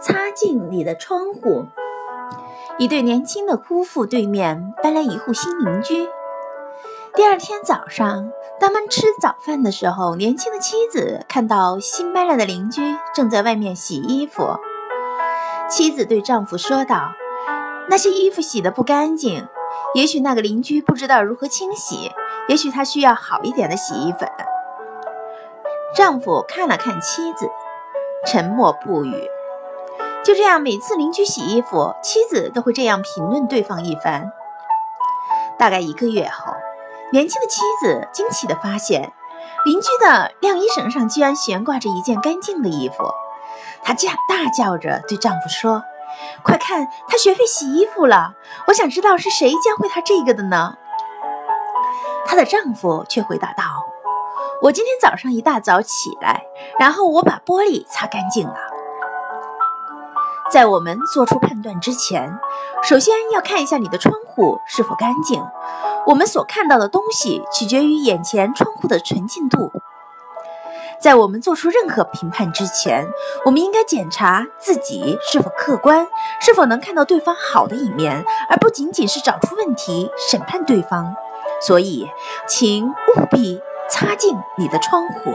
擦净你的窗户。一对年轻的夫妇对面搬来一户新邻居。第二天早上，当们吃早饭的时候，年轻的妻子看到新搬来的邻居正在外面洗衣服。妻子对丈夫说道：“那些衣服洗得不干净，也许那个邻居不知道如何清洗，也许他需要好一点的洗衣粉。”丈夫看了看妻子，沉默不语。就这样，每次邻居洗衣服，妻子都会这样评论对方一番。大概一个月后，年轻的妻子惊奇地发现，邻居的晾衣绳上居然悬挂着一件干净的衣服。她叫大叫着对丈夫说：“快看，她学会洗衣服了！我想知道是谁教会她这个的呢？”她的丈夫却回答道：“我今天早上一大早起来，然后我把玻璃擦干净了。”在我们做出判断之前，首先要看一下你的窗户是否干净。我们所看到的东西取决于眼前窗户的纯净度。在我们做出任何评判之前，我们应该检查自己是否客观，是否能看到对方好的一面，而不仅仅是找出问题审判对方。所以，请务必擦净你的窗户。